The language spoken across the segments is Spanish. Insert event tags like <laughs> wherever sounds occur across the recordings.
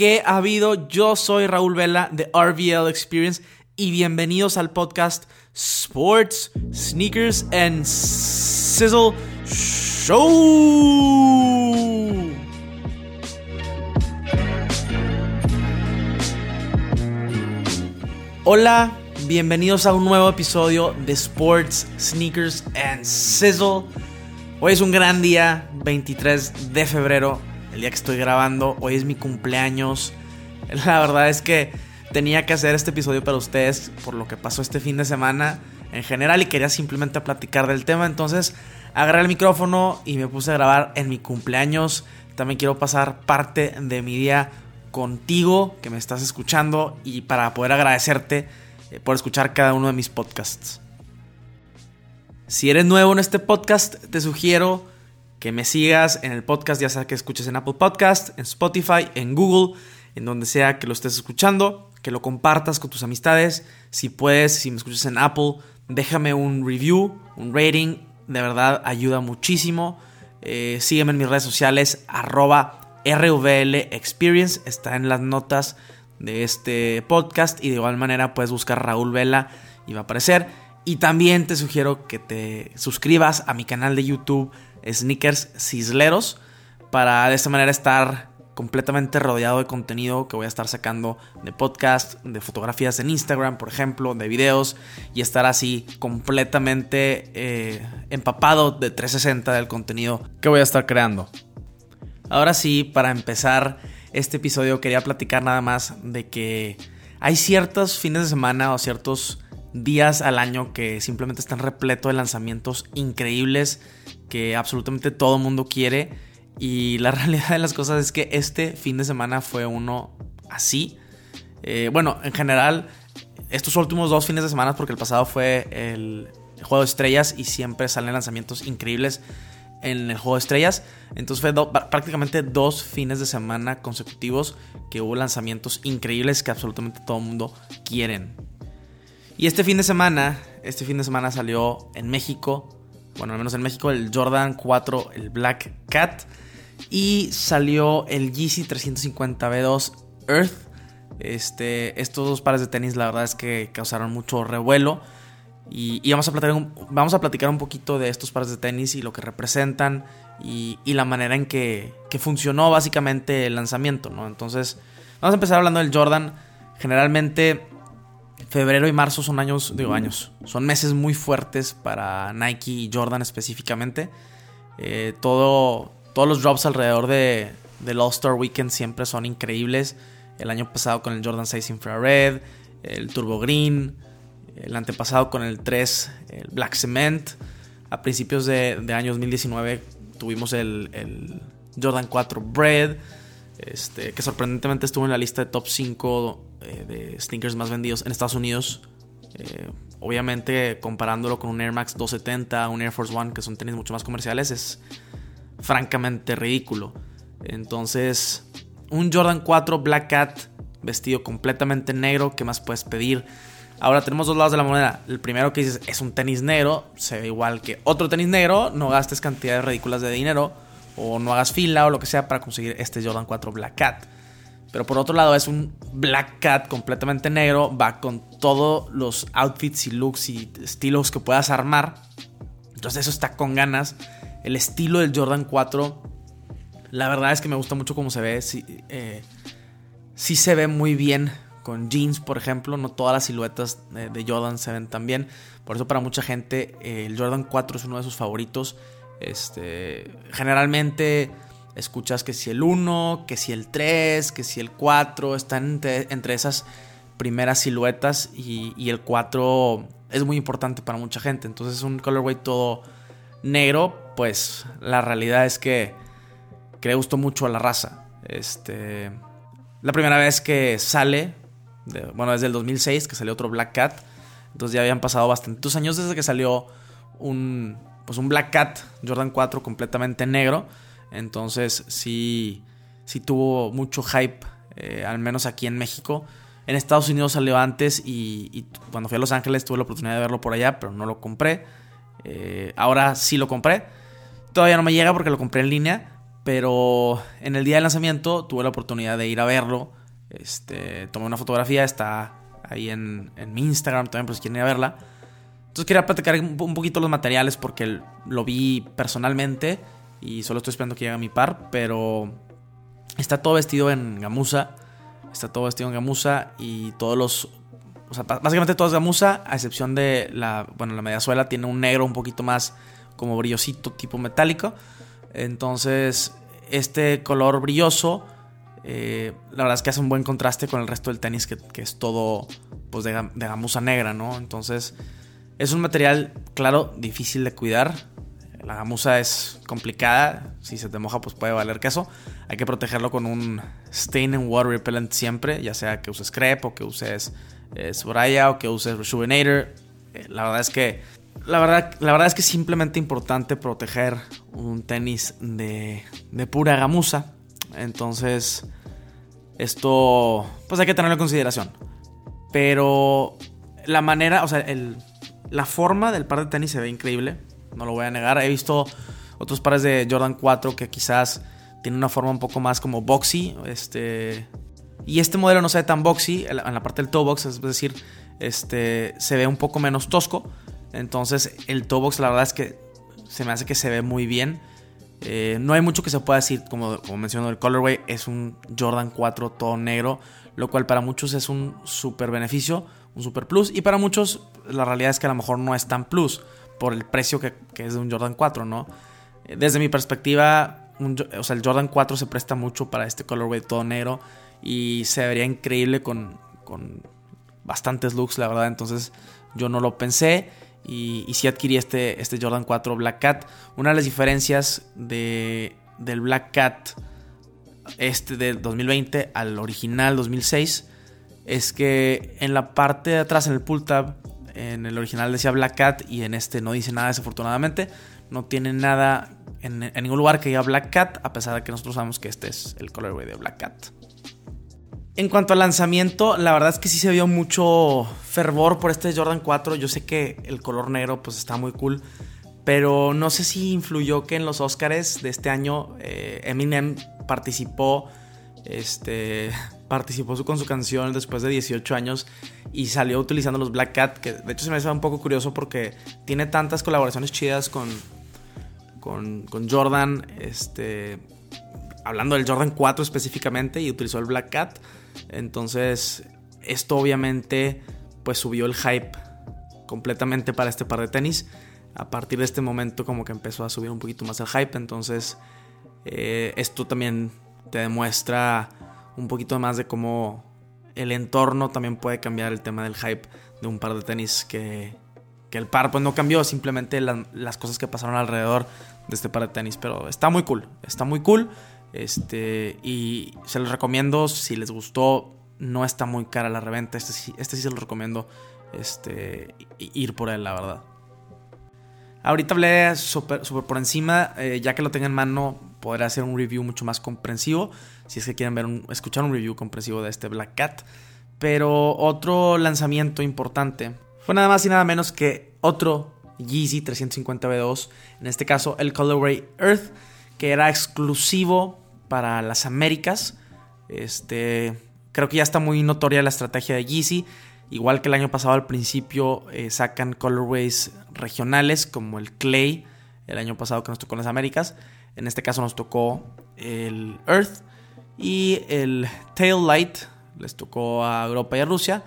¿Qué ha habido? Yo soy Raúl Vela de RVL Experience y bienvenidos al podcast Sports, Sneakers and Sizzle Show. Hola, bienvenidos a un nuevo episodio de Sports, Sneakers and Sizzle. Hoy es un gran día, 23 de febrero el día que estoy grabando. Hoy es mi cumpleaños. <laughs> La verdad es que tenía que hacer este episodio para ustedes por lo que pasó este fin de semana en general y quería simplemente platicar del tema. Entonces agarré el micrófono y me puse a grabar en mi cumpleaños. También quiero pasar parte de mi día contigo que me estás escuchando y para poder agradecerte eh, por escuchar cada uno de mis podcasts. Si eres nuevo en este podcast, te sugiero que me sigas en el podcast, ya sea que escuches en Apple Podcast, en Spotify, en Google, en donde sea que lo estés escuchando, que lo compartas con tus amistades. Si puedes, si me escuchas en Apple, déjame un review, un rating, de verdad ayuda muchísimo. Eh, sígueme en mis redes sociales, arroba RVL Experience, está en las notas de este podcast y de igual manera puedes buscar Raúl Vela y va a aparecer. Y también te sugiero que te suscribas a mi canal de YouTube sneakers cisleros para de esta manera estar completamente rodeado de contenido que voy a estar sacando de podcast, de fotografías en Instagram, por ejemplo, de videos y estar así completamente eh, empapado de 360 del contenido que voy a estar creando. Ahora sí, para empezar este episodio quería platicar nada más de que hay ciertos fines de semana o ciertos días al año que simplemente están repletos de lanzamientos increíbles que absolutamente todo mundo quiere. Y la <laughs> realidad de las cosas es que este fin de semana fue uno así. Eh, bueno, en general, estos últimos dos fines de semana, porque el pasado fue el juego de estrellas y siempre salen lanzamientos increíbles en el juego de estrellas. Entonces fue prácticamente dos fines de semana consecutivos que hubo lanzamientos increíbles que absolutamente todo el mundo quieren. Y este fin de semana, este fin de semana salió en México bueno, al menos en México, el Jordan 4, el Black Cat. Y salió el Yeezy 350B2 Earth. Este, estos dos pares de tenis, la verdad es que causaron mucho revuelo. Y, vamos, a platicar un, vamos a platicar un poquito de estos pares de tenis y lo que representan. Y, la manera en que, que, funcionó básicamente el lanzamiento, ¿no? Entonces, vamos a empezar hablando del Jordan. Generalmente febrero y marzo son años, digo años, son meses muy fuertes para Nike y Jordan específicamente. Eh, todo, todos los drops alrededor de, del All-Star Weekend siempre son increíbles. El año pasado con el Jordan 6 Infrared, el Turbo Green, el antepasado con el 3, el Black Cement. A principios de, de año 2019 tuvimos el, el Jordan 4 Bread, este, que sorprendentemente estuvo en la lista de top 5 eh, de sneakers más vendidos en Estados Unidos. Eh, obviamente comparándolo con un Air Max 270, un Air Force One, que son tenis mucho más comerciales, es francamente ridículo. Entonces, un Jordan 4 Black Cat vestido completamente negro, ¿qué más puedes pedir? Ahora tenemos dos lados de la moneda. El primero que dices es un tenis negro, se ve igual que otro tenis negro, no gastes cantidades ridículas de dinero o no hagas fila o lo que sea para conseguir este Jordan 4 Black Cat. Pero por otro lado es un Black Cat completamente negro, va con todos los outfits y looks y estilos que puedas armar. Entonces eso está con ganas. El estilo del Jordan 4, la verdad es que me gusta mucho cómo se ve. Sí, eh, se ve muy bien con jeans, por ejemplo. No todas las siluetas de, Jordan se ven tan bien. Por eso para mucha gente eh, el Jordan 4 es uno de sus favoritos. Este, generalmente escuchas que si el 1, que si el 3, que si el 4, están entre, esas primeras siluetas y, el 4 es muy importante para mucha gente. Entonces un colorway todo negro, pues la realidad es que, que le gustó mucho a la raza. Este, la primera vez que sale, bueno, desde el 2006 que salió otro Black Cat, entonces ya habían pasado bastantes años desde que salió un, pues un Black Cat Jordan 4 completamente negro. Entonces sí, sí tuvo mucho hype, eh, al menos aquí en México. En Estados Unidos salió antes y, cuando fui a Los Ángeles tuve la oportunidad de verlo por allá, pero no lo compré. Eh, ahora sí lo compré. Todavía no me llega porque lo compré en línea, Pero en el día del lanzamiento tuve la oportunidad de ir a verlo. Este, tomé una fotografía, está ahí en, mi Instagram también, pues si quieren ir a verla. Entonces quería platicar un, poquito los materiales porque lo vi personalmente y solo estoy esperando que llegue a mi par, pero está todo vestido en gamuza. Está todo vestido en gamuza y todos los... O sea, básicamente todo es gamuza, a excepción de la... Bueno, la mediasuela tiene un negro un poquito más como brillosito, tipo metálico. Entonces, este color brilloso, eh, la verdad es que hace un buen contraste con el resto del tenis, que, es todo pues, de, gamuza negra, ¿no? Entonces, es un material, claro, difícil de cuidar. La gamuza es complicada. Si se te moja, pues puede valer queso. Hay que protegerlo con un stain and water repellent siempre, ya sea que uses crepe o que uses eh, Soraya o que uses Rejuvenator. Eh, la verdad es que la verdad, la verdad es que es simplemente importante proteger un tenis de, de pura gamuza. Entonces, esto, pues hay que tenerlo en consideración. Pero la manera, o sea, el, la forma del par de tenis se ve increíble. No lo voy a negar. He visto otros pares de Jordan 4 que quizás tienen una forma un poco más como boxy. Este, y este modelo no se ve tan boxy en la, parte del toe box, es decir, este, se ve un poco menos tosco. Entonces el toe box la verdad es que se me hace que se ve muy bien. Eh, no hay mucho que se pueda decir, como, como mencionó el colorway, es un Jordan 4 todo negro, lo cual para muchos es un super beneficio, un super plus, y para muchos la realidad es que a lo mejor no es tan plus por el precio que, es de un Jordan 4, ¿no? Eh, desde mi perspectiva, o sea, el Jordan 4 se presta mucho para este colorway todo negro y se vería increíble con, con bastantes looks, la verdad, entonces yo no lo pensé y, sí adquirí este, este Jordan 4 Black Cat. Una de las diferencias de, del Black Cat este del 2020 al original 2006 es que en la parte de atrás, en el pull tab, en el original decía Black Cat y en este no dice nada desafortunadamente. No tiene nada en, ningún lugar que diga Black Cat, a pesar de que nosotros sabemos que este es el colorway de Black Cat. En cuanto al lanzamiento, la verdad es que sí se vio mucho fervor por este Jordan 4. Yo sé que el color negro pues está muy cool, pero no sé si influyó que en los Oscars de este año eh, Eminem participó, este, participó con su canción después de 18 años y salió utilizando los Black Cat, que de hecho se me hace un poco curioso porque tiene tantas colaboraciones chidas con, con, con Jordan, este, hablando del Jordan 4 específicamente y utilizó el Black Cat. Entonces, esto obviamente pues subió el hype completamente para este par de tenis. A partir de este momento como que empezó a subir un poquito más el hype. Entonces, eh, esto también te demuestra un poquito más de cómo el entorno también puede cambiar el tema del hype de un par de tenis que, que el par pues no cambió, simplemente las cosas que pasaron alrededor de este par de tenis. Pero está muy cool, está muy cool. Este, y se los recomiendo si les gustó. No está muy cara la reventa. Este sí, este sí se los recomiendo este, ir por él, la verdad. Ahorita hablé súper por encima. Eh, ya que lo tenga en mano, podré hacer un review mucho más comprensivo. Si es que quieren ver escuchar un review comprensivo de este Black Cat. Pero otro lanzamiento importante fue nada más y nada menos que otro Yeezy 350 V2. En este caso, el Colorway Earth, que era exclusivo para las Américas. Este, creo que ya está muy notoria la estrategia de Yeezy. Igual que el año pasado al principio eh, sacan colorways regionales como el Clay, el año pasado que nos tocó en las Américas. En este caso nos tocó el Earth y el Tail Light les tocó a Europa y a Rusia.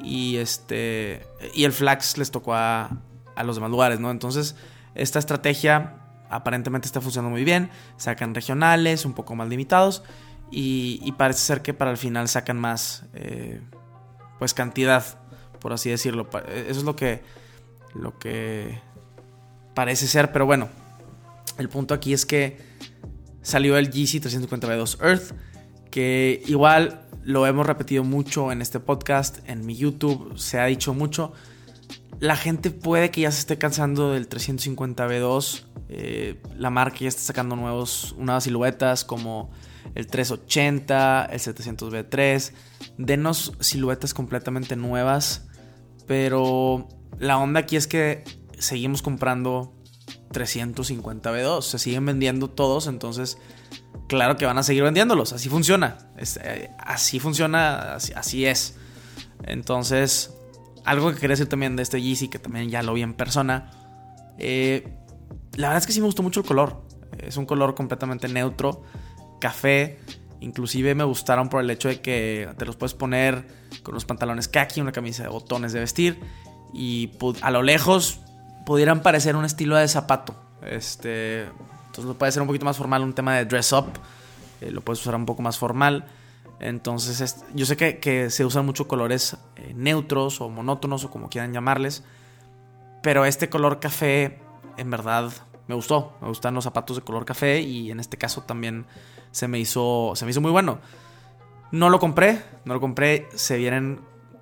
Y este y el Flax les tocó a, a los demás lugares, ¿no? Entonces, esta estrategia aparentemente está funcionando muy bien. Sacan regionales, un poco más limitados. Y, parece ser que para el final sacan más eh, pues cantidad, por así decirlo. Eso es lo que, lo que parece ser. Pero bueno, el punto aquí es que salió el GC 352 Earth. Que igual lo hemos repetido mucho en este podcast, en mi YouTube, se ha dicho mucho la gente puede que ya se esté cansando del 350B2. Eh, la marca ya está sacando nuevos, nuevas siluetas como el 380, el 700B3. Denos siluetas completamente nuevas. Pero la onda aquí es que seguimos comprando 350 B2. Se siguen vendiendo todos, entonces claro que van a seguir vendiéndolos. Así funciona. Eh, así funciona, así, es. Entonces, algo que quería decir también de este Yeezy, que también ya lo vi en persona. Eh, la verdad es que sí me gustó mucho el color. Es un color completamente neutro, café. Inclusive me gustaron por el hecho de que te los puedes poner con los pantalones khaki, una camisa de botones de vestir. Y a lo lejos pudieran parecer un estilo de zapato. Este, entonces puede ser un poquito más formal, un tema de dress up. Eh, lo puedes usar un poco más formal. Entonces, yo sé que, se usan mucho colores eh, neutros o monótonos o como quieran llamarles. Pero este color café, en verdad, me gustó. Me gustan los zapatos de color café y en este caso también se me hizo, se me hizo muy bueno. No lo compré, no lo compré. Se vienen,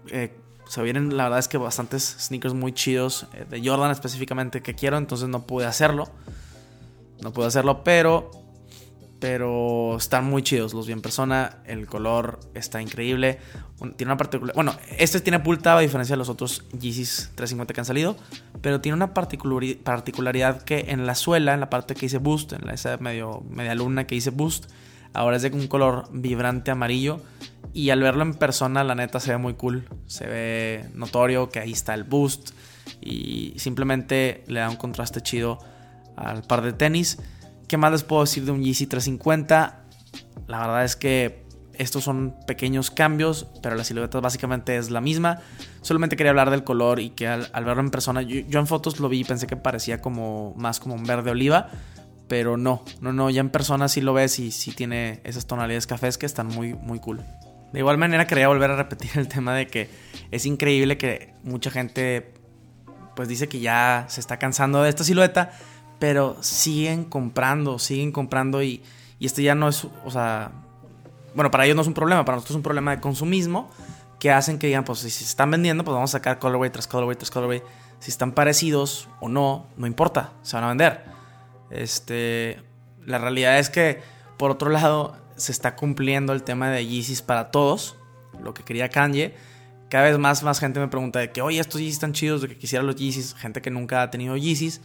eh, se vienen, la verdad es que bastantes sneakers muy chidos eh, de Jordan específicamente que quiero, entonces no pude hacerlo. No pude hacerlo, pero pero están muy chidos, los vi en persona, el color está increíble. Tiene una particular, bueno, este tiene pulta a diferencia de los otros Yeezys 350 que han salido, pero tiene una particularidad que en la suela, en la parte que dice boost, en la esa medio media luna que dice boost, ahora es de un color vibrante amarillo y al verlo en persona la neta se ve muy cool, se ve notorio que ahí está el boost y simplemente le da un contraste chido al par de tenis. ¿Qué más les puedo decir de un Yeezy 350? La verdad es que estos son pequeños cambios, pero la silueta básicamente es la misma. Solamente quería hablar del color y que al, verlo en persona, yo, en fotos lo vi y pensé que parecía como más como un verde oliva, pero no, no, no, ya en persona sí lo ves y sí tiene esas tonalidades cafés que están muy, muy cool. De igual manera quería volver a repetir el tema de que es increíble que mucha gente pues dice que ya se está cansando de esta silueta, pero siguen comprando, siguen comprando y, y este ya no es, o sea, bueno, para ellos no es un problema, para nosotros es un problema de consumismo que hacen que digan, pues si se están vendiendo, pues vamos a sacar colorway tras colorway tras colorway. Si están parecidos o no, no importa, se van a vender. Este, la realidad es que, por otro lado, se está cumpliendo el tema de Yeezys para todos, lo que quería Kanye. Cada vez más, más gente me pregunta de que, oye, estos Yeezys están chidos, de que quisiera los Yeezys, gente que nunca ha tenido Yeezys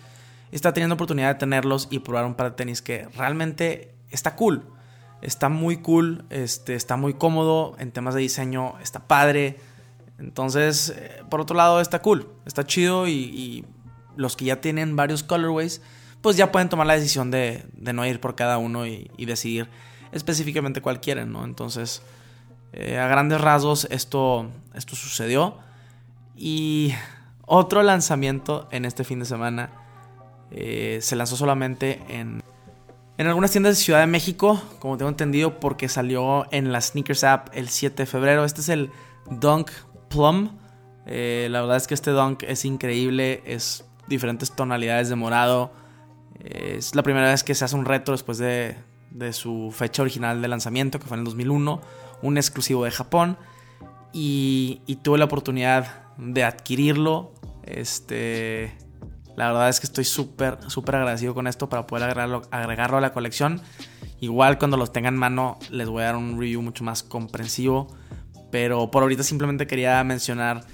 está teniendo oportunidad de tenerlos y probar un par de tenis que realmente está cool. Está muy cool, este, está muy cómodo en temas de diseño, está padre. Entonces, eh, por otro lado, está cool, está chido y, los que ya tienen varios colorways, pues ya pueden tomar la decisión de, no ir por cada uno y, decidir específicamente cuál quieren, ¿no? Entonces, eh, a grandes rasgos, esto, esto sucedió. Y otro lanzamiento en este fin de semana eh, se lanzó solamente en, en algunas tiendas de Ciudad de México, como tengo entendido, porque salió en la Sneakers App el 7 de febrero. Este es el Dunk Plum. Eh, la verdad es que este Dunk es increíble, es diferentes tonalidades de morado. Es la primera vez que se hace un reto después de, de su fecha original de lanzamiento, que fue en el 2001, un exclusivo de Japón. Y, y tuve la oportunidad de adquirirlo. Este la verdad es que estoy súper, súper agradecido con esto para poder agregarlo, agregarlo a la colección. Igual cuando los tenga en mano les voy a dar un review mucho más comprensivo. Pero por ahorita simplemente quería mencionar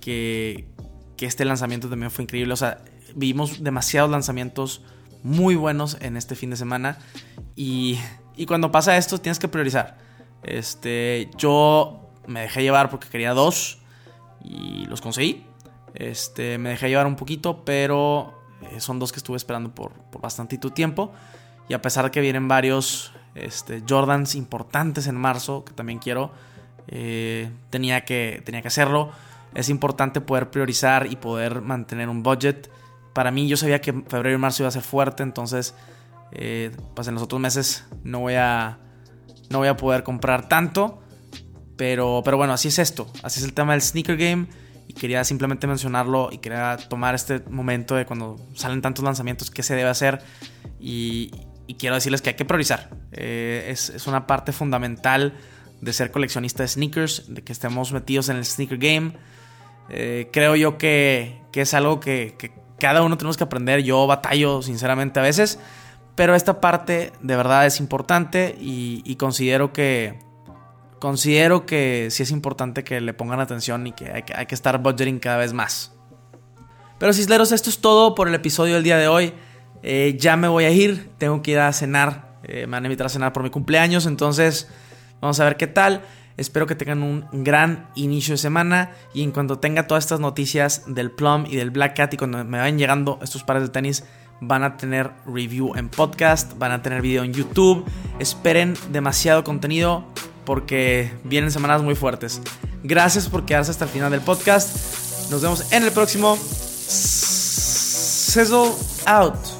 que, que este lanzamiento también fue increíble. O sea, vimos demasiados lanzamientos muy buenos en este fin de semana. Y, y cuando pasa esto tienes que priorizar. Este, yo me dejé llevar porque quería dos y los conseguí. Este, me dejé llevar un poquito, pero eh, son dos que estuve esperando por, por tiempo. Y a pesar de que vienen varios este, Jordans importantes en marzo, que también quiero, eh, tenía, que, tenía que hacerlo. Es importante poder priorizar y poder mantener un budget. Para mí yo sabía que febrero y marzo iba a ser fuerte, entonces eh, pues en los otros meses no voy a, no voy a poder comprar tanto. Pero, pero bueno, así es esto. Así es el tema del sneaker game y quería simplemente mencionarlo y quería tomar este momento de cuando salen tantos lanzamientos, qué se debe hacer y, quiero decirles que hay que priorizar. Eh, es, una parte fundamental de ser coleccionista de sneakers, de que estemos metidos en el sneaker game. Eh, creo yo que, es algo que, cada uno tenemos que aprender. Yo batallo sinceramente a veces, pero esta parte de verdad es importante y considero que considero que sí es importante que le pongan atención y que hay que, hay que estar budgeting cada vez más. Pero cisleros, esto es todo por el episodio del día de hoy. Eh, ya me voy a ir, tengo que ir a cenar. Eh, me van a invitar a cenar por mi cumpleaños, entonces vamos a ver qué tal. Espero que tengan un gran inicio de semana y en cuanto tenga todas estas noticias del Plum y del Black Cat y cuando me vayan llegando estos pares de tenis, van a tener review en podcast, van a tener video en YouTube. Esperen demasiado contenido porque vienen semanas muy fuertes. Gracias por quedarse hasta el final del podcast. Nos vemos en el próximo. Sizzle out.